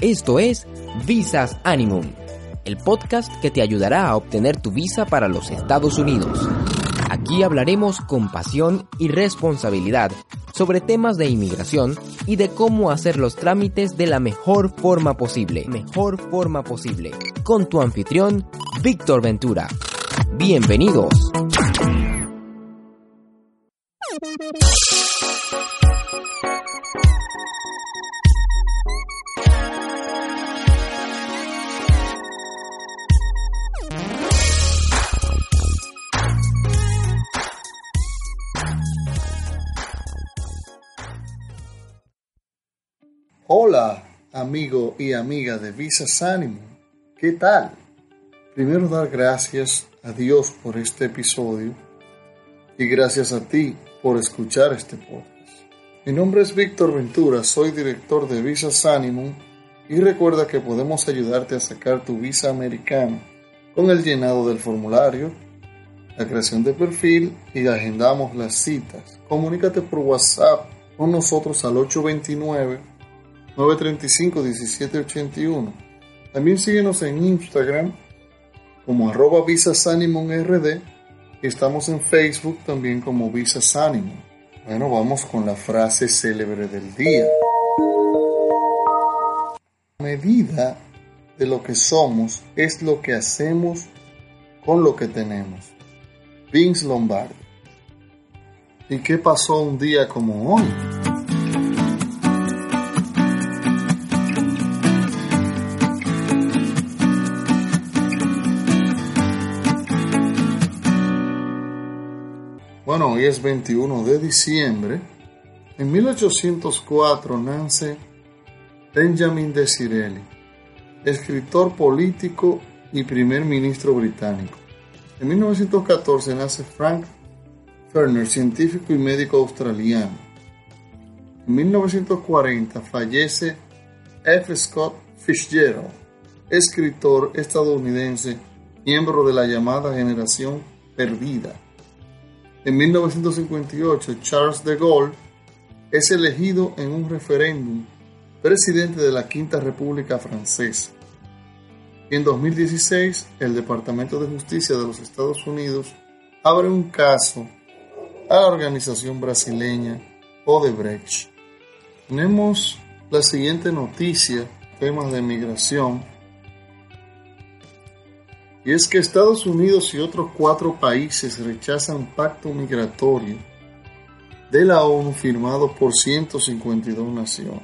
Esto es Visas Animum, el podcast que te ayudará a obtener tu visa para los Estados Unidos. Aquí hablaremos con pasión y responsabilidad sobre temas de inmigración y de cómo hacer los trámites de la mejor forma posible. Mejor forma posible. Con tu anfitrión, Víctor Ventura. Bienvenidos. Amigo y amiga de Visas Ánimo. ¿Qué tal? Primero dar gracias a Dios por este episodio y gracias a ti por escuchar este podcast. Mi nombre es Víctor Ventura, soy director de Visas Animum y recuerda que podemos ayudarte a sacar tu visa americana con el llenado del formulario, la creación de perfil y agendamos las citas. Comunícate por WhatsApp con nosotros al 829 935-1781. También síguenos en Instagram como arroba RD y estamos en Facebook también como Visasanimum. Bueno, vamos con la frase célebre del día. La medida de lo que somos es lo que hacemos con lo que tenemos. Vince Lombardi. ¿Y qué pasó un día como hoy? Bueno, hoy es 21 de diciembre. En 1804 nace Benjamin Disraeli, escritor político y primer ministro británico. En 1914 nace Frank Ferner, científico y médico australiano. En 1940 fallece F. Scott Fitzgerald, escritor estadounidense, miembro de la llamada generación perdida. En 1958, Charles de Gaulle es elegido en un referéndum presidente de la Quinta República Francesa. en 2016, el Departamento de Justicia de los Estados Unidos abre un caso a la organización brasileña Odebrecht. Tenemos la siguiente noticia, temas de migración y es que Estados Unidos y otros cuatro países rechazan pacto migratorio de la ONU firmado por 152 naciones.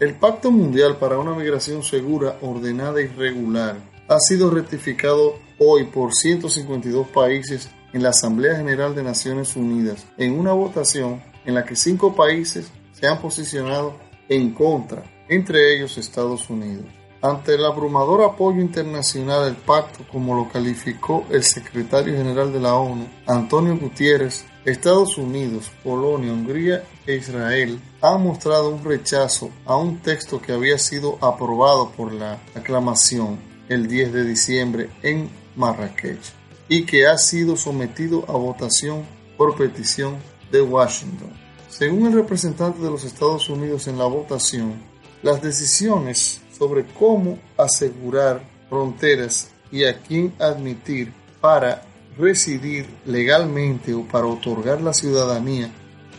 El Pacto Mundial para una Migración Segura, Ordenada y Regular ha sido ratificado hoy por 152 países en la Asamblea General de Naciones Unidas en una votación en la que cinco países se han posicionado en contra, entre ellos Estados Unidos. Ante el abrumador apoyo internacional del pacto, como lo calificó el secretario general de la ONU, Antonio Gutiérrez, Estados Unidos, Polonia, Hungría e Israel han mostrado un rechazo a un texto que había sido aprobado por la aclamación el 10 de diciembre en Marrakech y que ha sido sometido a votación por petición de Washington. Según el representante de los Estados Unidos en la votación, las decisiones sobre cómo asegurar fronteras y a quién admitir para residir legalmente o para otorgar la ciudadanía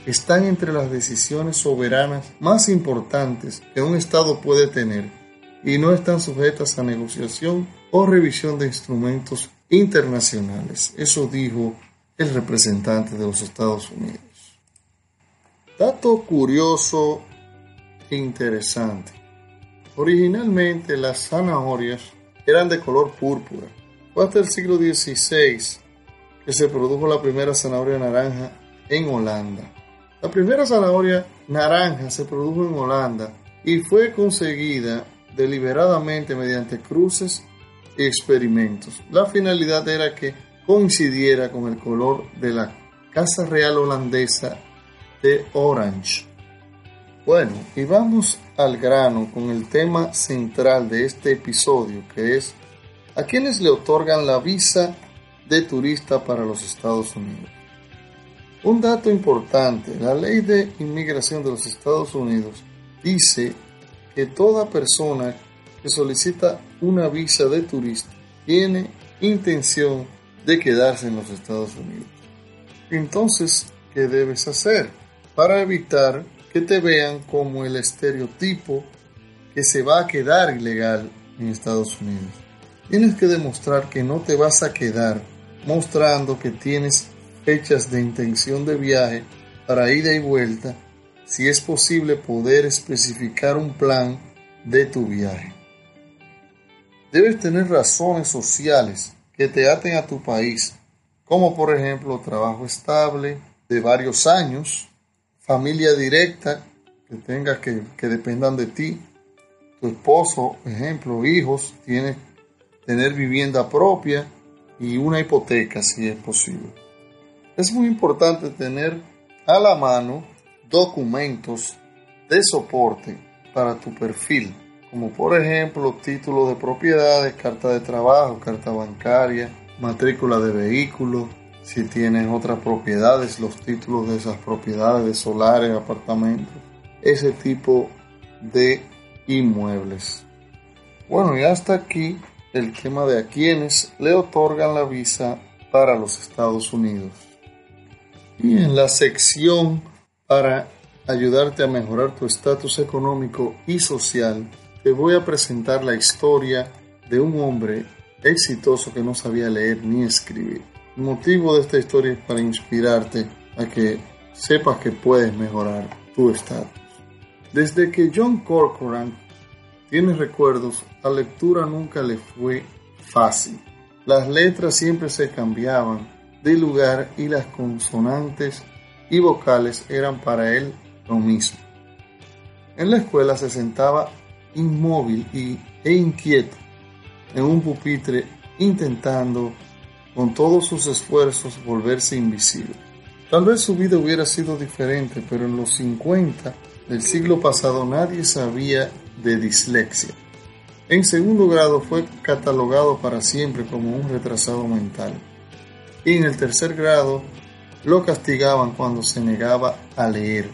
están entre las decisiones soberanas más importantes que un Estado puede tener y no están sujetas a negociación o revisión de instrumentos internacionales. Eso dijo el representante de los Estados Unidos. Dato curioso interesante. Originalmente las zanahorias eran de color púrpura. Fue hasta el siglo XVI que se produjo la primera zanahoria naranja en Holanda. La primera zanahoria naranja se produjo en Holanda y fue conseguida deliberadamente mediante cruces y experimentos. La finalidad era que coincidiera con el color de la Casa Real Holandesa de Orange. Bueno, y vamos al grano con el tema central de este episodio, que es a quienes le otorgan la visa de turista para los Estados Unidos. Un dato importante, la ley de inmigración de los Estados Unidos dice que toda persona que solicita una visa de turista tiene intención de quedarse en los Estados Unidos. Entonces, ¿qué debes hacer para evitar que te vean como el estereotipo que se va a quedar ilegal en Estados Unidos? Tienes que demostrar que no te vas a quedar mostrando que tienes fechas de intención de viaje para ida y vuelta, si es posible poder especificar un plan de tu viaje. Debes tener razones sociales que te aten a tu país, como por ejemplo trabajo estable de varios años, familia directa que tengas que, que dependan de ti, tu esposo, ejemplo, hijos, tienes tener vivienda propia y una hipoteca si es posible. Es muy importante tener a la mano documentos de soporte para tu perfil, como por ejemplo título de propiedades, carta de trabajo, carta bancaria, matrícula de vehículo, si tienes otras propiedades, los títulos de esas propiedades, de solares, apartamentos, ese tipo de inmuebles. Bueno, y hasta aquí el tema de a quienes le otorgan la visa para los Estados Unidos. Y en la sección para ayudarte a mejorar tu estatus económico y social, te voy a presentar la historia de un hombre exitoso que no sabía leer ni escribir. Motivo de esta historia es para inspirarte a que sepas que puedes mejorar tu estatus. Desde que John Corcoran tiene recuerdos, la lectura nunca le fue fácil. Las letras siempre se cambiaban de lugar y las consonantes y vocales eran para él lo mismo. En la escuela se sentaba inmóvil y, e inquieto en un pupitre intentando con todos sus esfuerzos volverse invisible. Tal vez su vida hubiera sido diferente, pero en los 50 del siglo pasado nadie sabía de dislexia. En segundo grado fue catalogado para siempre como un retrasado mental y en el tercer grado lo castigaban cuando se negaba a leer.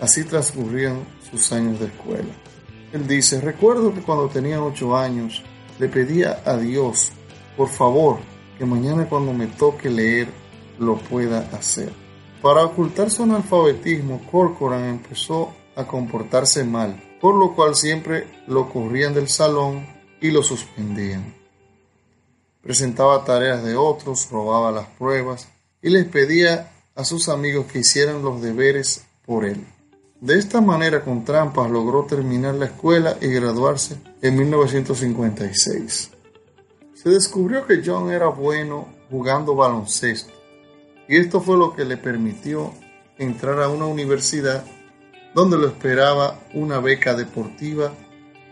Así transcurrían sus años de escuela. Él dice, recuerdo que cuando tenía ocho años le pedía a Dios, por favor, que mañana cuando me toque leer lo pueda hacer. Para ocultar su analfabetismo, Corcoran empezó a comportarse mal, por lo cual siempre lo corrían del salón y lo suspendían presentaba tareas de otros, robaba las pruebas y les pedía a sus amigos que hicieran los deberes por él. De esta manera, con trampas, logró terminar la escuela y graduarse en 1956. Se descubrió que John era bueno jugando baloncesto y esto fue lo que le permitió entrar a una universidad donde lo esperaba una beca deportiva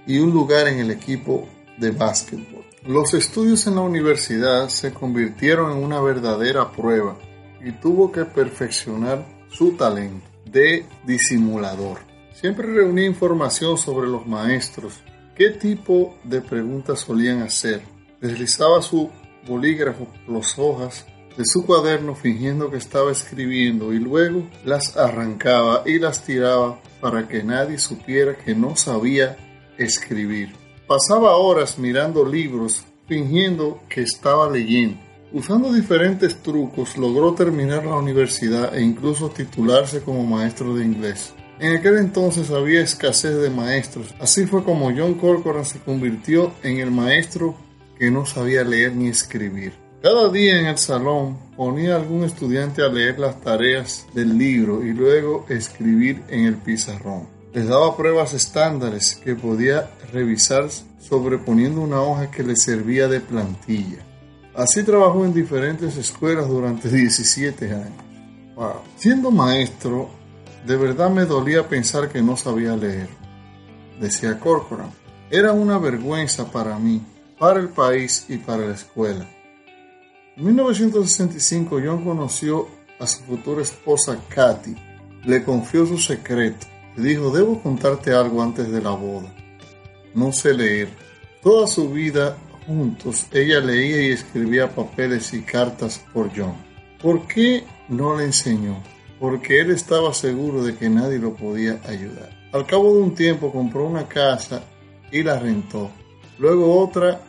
y un lugar en el equipo de básquetbol. Los estudios en la universidad se convirtieron en una verdadera prueba y tuvo que perfeccionar su talento de disimulador. Siempre reunía información sobre los maestros, qué tipo de preguntas solían hacer. Deslizaba su bolígrafo por las hojas de su cuaderno fingiendo que estaba escribiendo y luego las arrancaba y las tiraba para que nadie supiera que no sabía escribir. Pasaba horas mirando libros, fingiendo que estaba leyendo. Usando diferentes trucos, logró terminar la universidad e incluso titularse como maestro de inglés. En aquel entonces había escasez de maestros, así fue como John Corcoran se convirtió en el maestro que no sabía leer ni escribir. Cada día en el salón ponía a algún estudiante a leer las tareas del libro y luego escribir en el pizarrón les daba pruebas estándares que podía revisar sobreponiendo una hoja que le servía de plantilla. Así trabajó en diferentes escuelas durante 17 años. Siendo maestro, de verdad me dolía pensar que no sabía leer, decía Corcoran. Era una vergüenza para mí, para el país y para la escuela. En 1965 John conoció a su futura esposa Katy. Le confió su secreto dijo, debo contarte algo antes de la boda. No sé leer. Toda su vida juntos, ella leía y escribía papeles y cartas por John. ¿Por qué no le enseñó? Porque él estaba seguro de que nadie lo podía ayudar. Al cabo de un tiempo compró una casa y la rentó, luego otra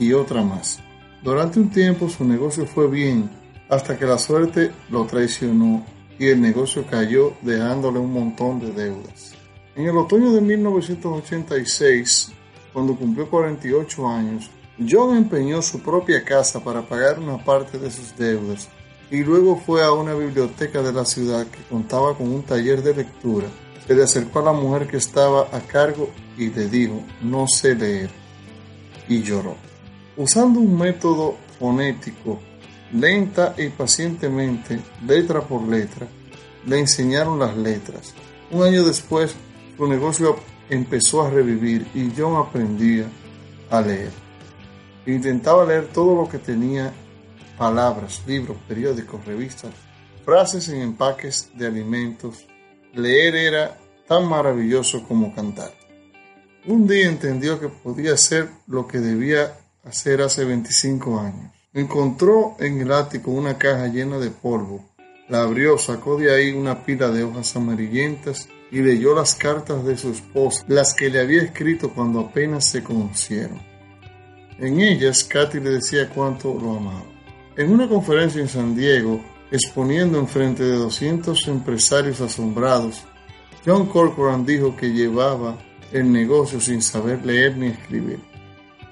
y otra más. Durante un tiempo su negocio fue bien, hasta que la suerte lo traicionó y el negocio cayó dejándole un montón de deudas. En el otoño de 1986, cuando cumplió 48 años, John empeñó su propia casa para pagar una parte de sus deudas y luego fue a una biblioteca de la ciudad que contaba con un taller de lectura. Se le acercó a la mujer que estaba a cargo y le dijo, no sé leer. Y lloró. Usando un método fonético, lenta y pacientemente, letra por letra, le enseñaron las letras. Un año después, su negocio empezó a revivir y John aprendía a leer. Intentaba leer todo lo que tenía, palabras, libros, periódicos, revistas, frases en empaques de alimentos. Leer era tan maravilloso como cantar. Un día entendió que podía hacer lo que debía hacer hace 25 años. Encontró en el ático una caja llena de polvo. La abrió, sacó de ahí una pila de hojas amarillentas y leyó las cartas de su esposa, las que le había escrito cuando apenas se conocieron. En ellas, Katy le decía cuánto lo amaba. En una conferencia en San Diego, exponiendo en frente de 200 empresarios asombrados, John Corcoran dijo que llevaba el negocio sin saber leer ni escribir.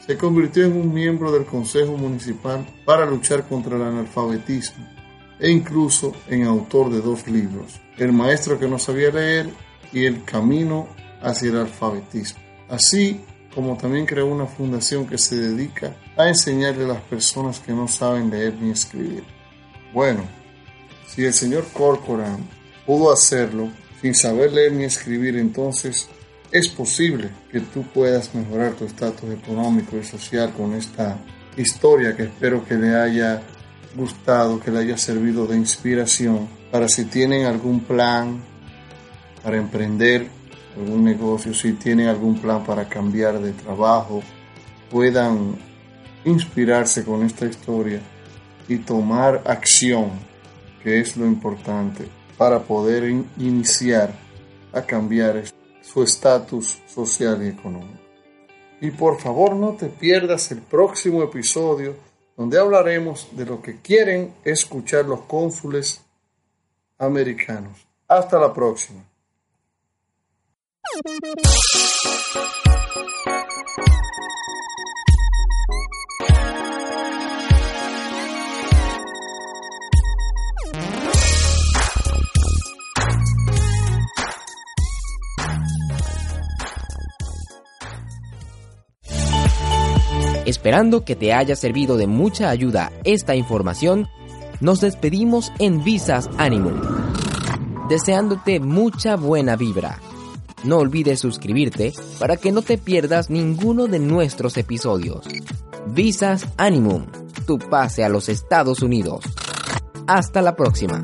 Se convirtió en un miembro del Consejo Municipal para luchar contra el analfabetismo e incluso en autor de dos libros, El maestro que no sabía leer y El camino hacia el alfabetismo. Así, como también creó una fundación que se dedica a enseñarle a las personas que no saben leer ni escribir. Bueno, si el señor Corcoran pudo hacerlo sin saber leer ni escribir, entonces es posible que tú puedas mejorar tu estatus económico y social con esta historia que espero que le haya gustado, que le haya servido de inspiración para si tienen algún plan para emprender algún negocio, si tienen algún plan para cambiar de trabajo, puedan inspirarse con esta historia y tomar acción, que es lo importante, para poder iniciar a cambiar su estatus social y económico. Y por favor no te pierdas el próximo episodio donde hablaremos de lo que quieren escuchar los cónsules americanos. Hasta la próxima. Esperando que te haya servido de mucha ayuda esta información, nos despedimos en Visas Animum, deseándote mucha buena vibra. No olvides suscribirte para que no te pierdas ninguno de nuestros episodios. Visas Animum, tu pase a los Estados Unidos. Hasta la próxima.